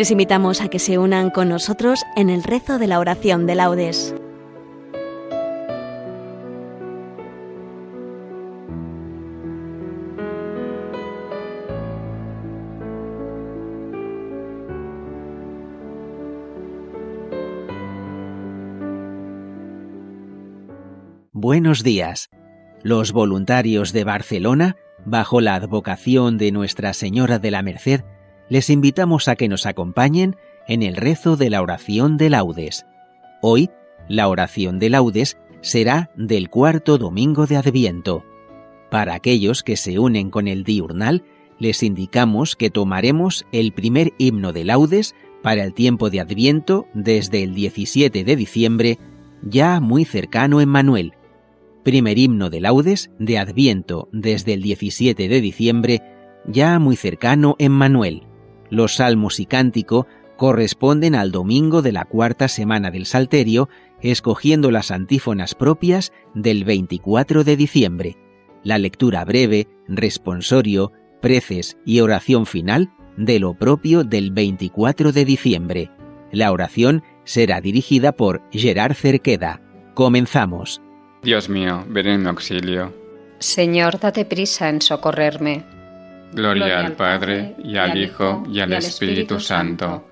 Les invitamos a que se unan con nosotros en el rezo de la oración de laudes. Buenos días. Los voluntarios de Barcelona, bajo la advocación de Nuestra Señora de la Merced, les invitamos a que nos acompañen en el rezo de la oración de laudes. Hoy, la oración de laudes será del cuarto domingo de Adviento. Para aquellos que se unen con el diurnal, les indicamos que tomaremos el primer himno de laudes para el tiempo de Adviento desde el 17 de diciembre, ya muy cercano en Manuel primer himno de laudes de Adviento desde el 17 de diciembre, ya muy cercano en Manuel. Los salmos y cántico corresponden al domingo de la cuarta semana del Salterio, escogiendo las antífonas propias del 24 de diciembre. La lectura breve, responsorio, preces y oración final de lo propio del 24 de diciembre. La oración será dirigida por Gerard Cerqueda. Comenzamos. Dios mío, ven en mi auxilio. Señor, date prisa en socorrerme. Gloria, al Padre, y al Hijo, y al Espíritu Santo,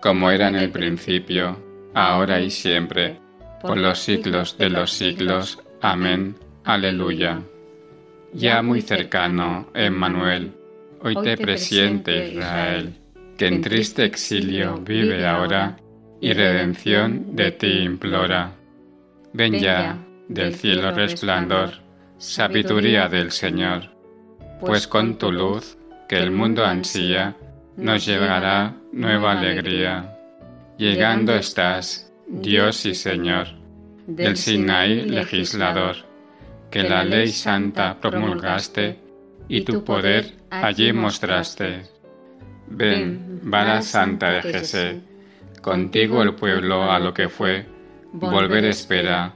como era en el principio, ahora y siempre, por los siglos de los siglos. Amén. Aleluya. Ya muy cercano, Emmanuel, hoy te presiente Israel, que en triste exilio vive ahora y redención de ti implora. Ven ya, del cielo resplandor, sabiduría del Señor, pues con tu luz, que el mundo ansía, nos llegará nueva alegría. Llegando estás, Dios y Señor, del Sinaí legislador, que la ley santa promulgaste y tu poder allí mostraste. Ven, vara santa de Jesé, contigo el pueblo a lo que fue, volver espera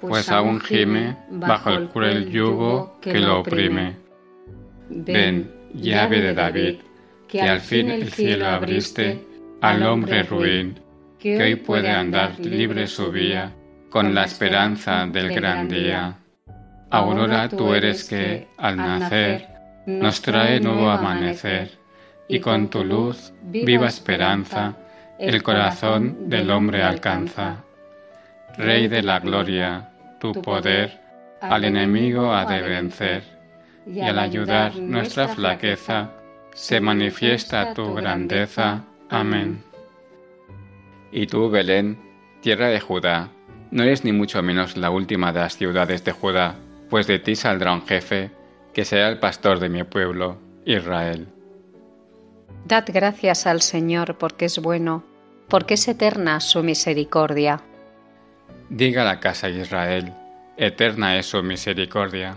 pues aún gime bajo el cruel yugo que lo oprime. Ven, llave de David, que al fin el cielo abriste al hombre ruin, que hoy puede andar libre su vía con la esperanza del gran día. Aurora tú eres que, al nacer, nos trae nuevo amanecer, y con tu luz, viva esperanza, el corazón del hombre alcanza. Rey de la gloria, tu poder al enemigo ha de vencer, y al ayudar nuestra flaqueza, se manifiesta tu grandeza. Amén. Y tú, Belén, tierra de Judá, no eres ni mucho menos la última de las ciudades de Judá, pues de ti saldrá un jefe, que será el pastor de mi pueblo, Israel. Dad gracias al Señor porque es bueno, porque es eterna su misericordia. Diga la casa de Israel, eterna es su misericordia.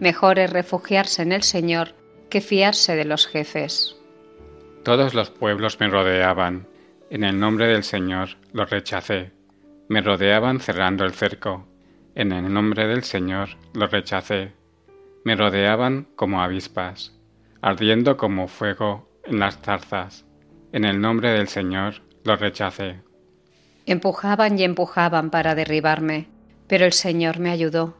Mejor es refugiarse en el Señor que fiarse de los jefes. Todos los pueblos me rodeaban. En el nombre del Señor los rechacé. Me rodeaban cerrando el cerco. En el nombre del Señor los rechacé. Me rodeaban como avispas, ardiendo como fuego en las zarzas. En el nombre del Señor los rechacé. Empujaban y empujaban para derribarme, pero el Señor me ayudó.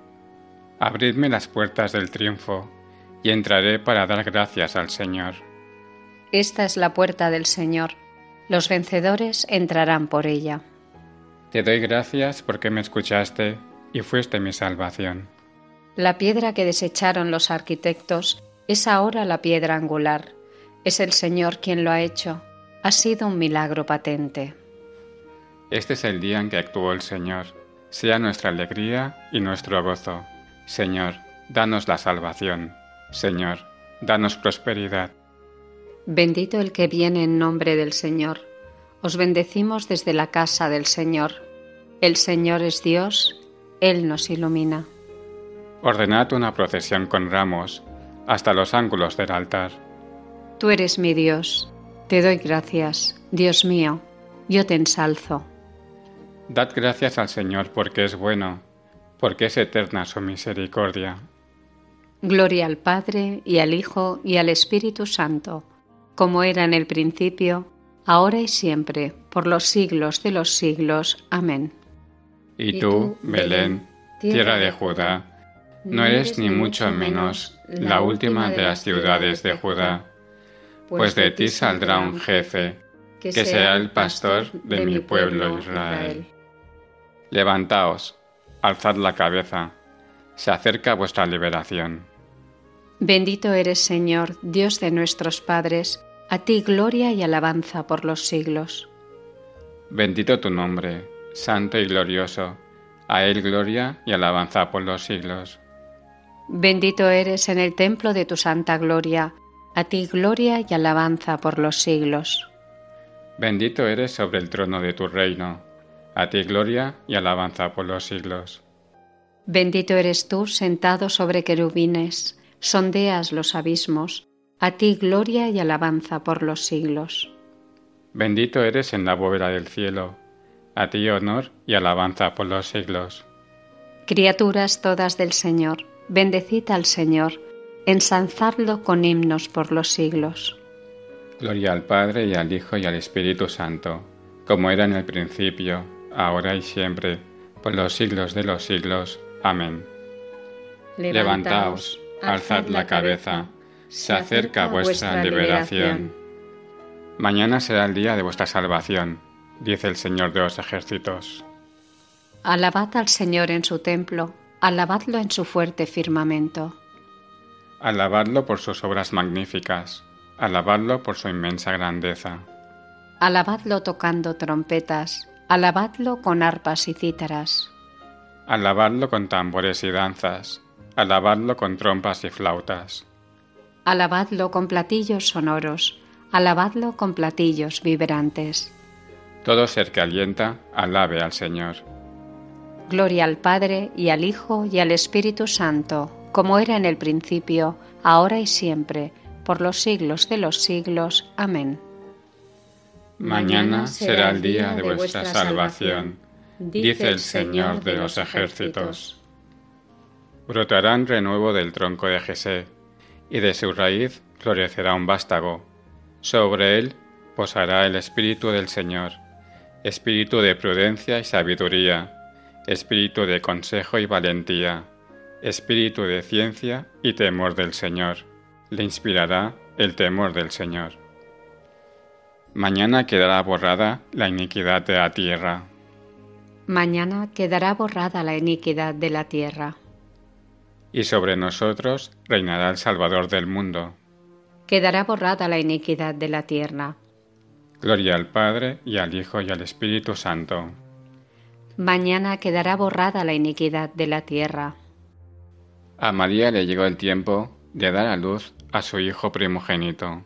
Abridme las puertas del triunfo, y entraré para dar gracias al Señor. Esta es la puerta del Señor, Los vencedores entrarán por ella. Te doy gracias porque me escuchaste y fuiste mi salvación. La piedra que desecharon los arquitectos es ahora la piedra angular. Es el Señor quien lo ha hecho. Ha sido un milagro patente. Este es el día en que actuó el Señor. Sea nuestra alegría y nuestro gozo. Señor, danos la salvación. Señor, danos prosperidad. Bendito el que viene en nombre del Señor. Os bendecimos desde la casa del Señor. El Señor es Dios, Él nos ilumina. Ordenad una procesión con ramos hasta los ángulos del altar. Tú eres mi Dios. Te doy gracias, Dios mío. Yo te ensalzo. Dad gracias al Señor porque es bueno, porque es eterna su misericordia. Gloria al Padre y al Hijo y al Espíritu Santo, como era en el principio, ahora y siempre, por los siglos de los siglos. Amén. Y tú, Belén, tierra de Judá, no eres ni mucho menos la última de las ciudades de Judá, pues de ti saldrá un jefe, que será el pastor de mi pueblo Israel. Levantaos, alzad la cabeza, se acerca vuestra liberación. Bendito eres, Señor, Dios de nuestros padres, a ti gloria y alabanza por los siglos. Bendito tu nombre, santo y glorioso, a él gloria y alabanza por los siglos. Bendito eres en el templo de tu santa gloria, a ti gloria y alabanza por los siglos. Bendito eres sobre el trono de tu reino, a ti gloria y alabanza por los siglos. Bendito eres tú sentado sobre querubines, sondeas los abismos, a ti gloria y alabanza por los siglos. Bendito eres en la bóveda del cielo, a ti honor y alabanza por los siglos. Criaturas todas del Señor, Bendecid al Señor, ensalzadlo con himnos por los siglos. Gloria al Padre y al Hijo y al Espíritu Santo, como era en el principio, ahora y siempre, por los siglos de los siglos. Amén. Levantaos, alzad la cabeza, se acerca vuestra liberación. Mañana será el día de vuestra salvación, dice el Señor de los ejércitos. Alabad al Señor en su templo alabadlo en su fuerte firmamento. Alabadlo por sus obras magníficas, alabadlo por su inmensa grandeza. Alabadlo tocando trompetas, alabadlo con arpas y cítaras. Alabadlo con tambores y danzas, alabadlo con trompas y flautas. Alabadlo con platillos sonoros, alabadlo con platillos vibrantes. Todo ser que alienta, alabe al Señor. Gloria al Padre y al Hijo y al Espíritu Santo, como era en el principio, ahora y siempre, por los siglos de los siglos. Amén. Mañana será el día de vuestra salvación, dice el Señor de los ejércitos. Brotarán renuevo del tronco de Jesé, y de su raíz florecerá un vástago. Sobre él posará el Espíritu del Señor, Espíritu de prudencia y sabiduría espíritu de consejo y valentía, espíritu de ciencia y temor del Señor. Le inspirará el temor del Señor. Mañana quedará borrada la iniquidad de la tierra. Mañana quedará borrada la iniquidad de la tierra. Y sobre nosotros reinará el Salvador del mundo. Quedará borrada la iniquidad de la tierra. Gloria al Padre y al Hijo y al Espíritu Santo Mañana quedará borrada la iniquidad de la tierra. A María le llegó el tiempo de dar a luz a su Hijo primogénito.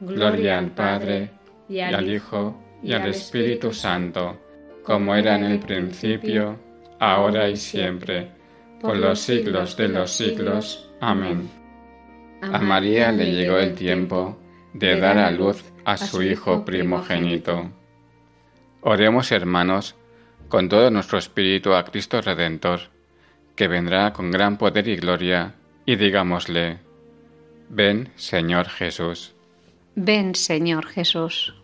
Gloria al Padre, y al Hijo, y al Espíritu Santo, como era en el principio, ahora y siempre, por los siglos de los siglos. Amén. A María le llegó el tiempo de dar a luz a su Hijo primogénito. Oremos, hermanos, con todo nuestro espíritu a Cristo Redentor, que vendrá con gran poder y gloria, y digámosle, Ven, Señor Jesús. Ven, Señor Jesús.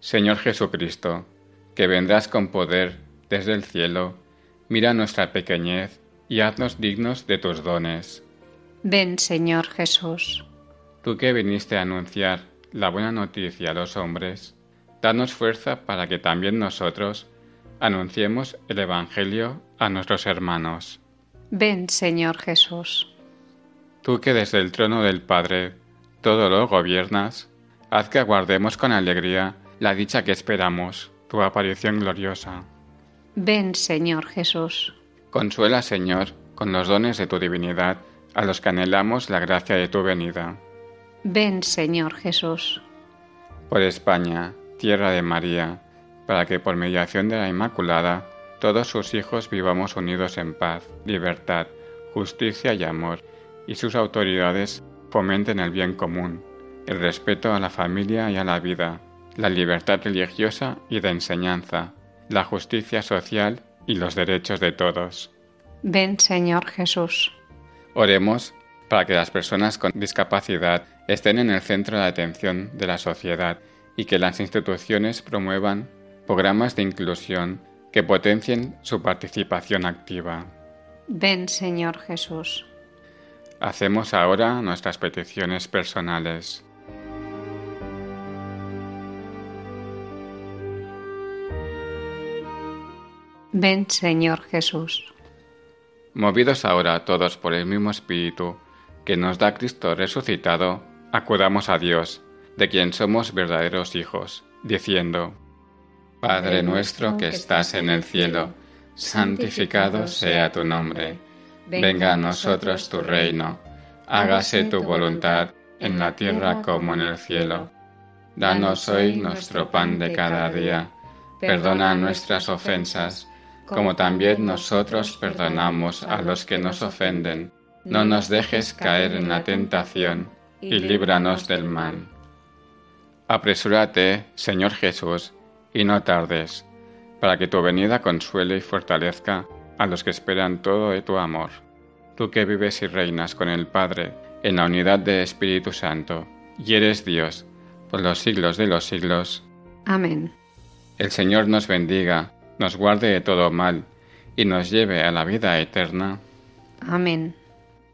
Señor Jesucristo, que vendrás con poder desde el cielo, mira nuestra pequeñez y haznos dignos de tus dones. Ven, Señor Jesús. Tú que viniste a anunciar la buena noticia a los hombres, danos fuerza para que también nosotros anunciemos el Evangelio a nuestros hermanos. Ven, Señor Jesús. Tú que desde el trono del Padre todo lo gobiernas, haz que aguardemos con alegría la dicha que esperamos, tu aparición gloriosa. Ven, Señor Jesús. Consuela, Señor, con los dones de tu divinidad a los que anhelamos la gracia de tu venida. Ven, Señor Jesús. Por España, tierra de María, para que por mediación de la Inmaculada todos sus hijos vivamos unidos en paz, libertad, justicia y amor, y sus autoridades fomenten el bien común, el respeto a la familia y a la vida, la libertad religiosa y de enseñanza, la justicia social y los derechos de todos. Ven, Señor Jesús. Oremos para que las personas con discapacidad estén en el centro de la atención de la sociedad y que las instituciones promuevan programas de inclusión que potencien su participación activa. Ven, Señor Jesús. Hacemos ahora nuestras peticiones personales. Ven, Señor Jesús. Movidos ahora todos por el mismo Espíritu que nos da Cristo resucitado, acudamos a Dios, de quien somos verdaderos hijos, diciendo, Padre nuestro que estás en el cielo, santificado sea tu nombre, venga a nosotros tu reino, hágase tu voluntad en la tierra como en el cielo. Danos hoy nuestro pan de cada día, perdona nuestras ofensas, como también nosotros perdonamos a los que nos ofenden. No nos dejes caer en la tentación, y líbranos del mal. Apresúrate, Señor Jesús, y no tardes, para que tu venida consuele y fortalezca a los que esperan todo de tu amor. Tú que vives y reinas con el Padre en la unidad del Espíritu Santo, y eres Dios por los siglos de los siglos. Amén. El Señor nos bendiga nos guarde de todo mal y nos lleve a la vida eterna. Amén.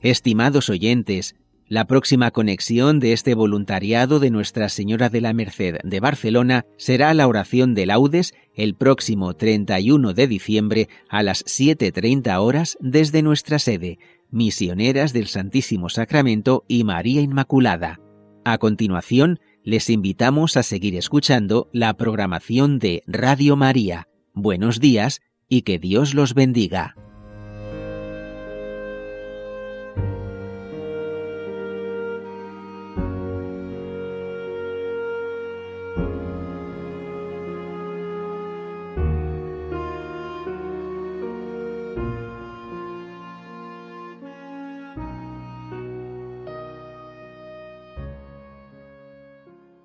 Estimados oyentes, la próxima conexión de este voluntariado de Nuestra Señora de la Merced de Barcelona será la oración de laudes el próximo 31 de diciembre a las 7.30 horas desde nuestra sede, Misioneras del Santísimo Sacramento y María Inmaculada. A continuación, les invitamos a seguir escuchando la programación de Radio María Buenos días y que Dios los bendiga.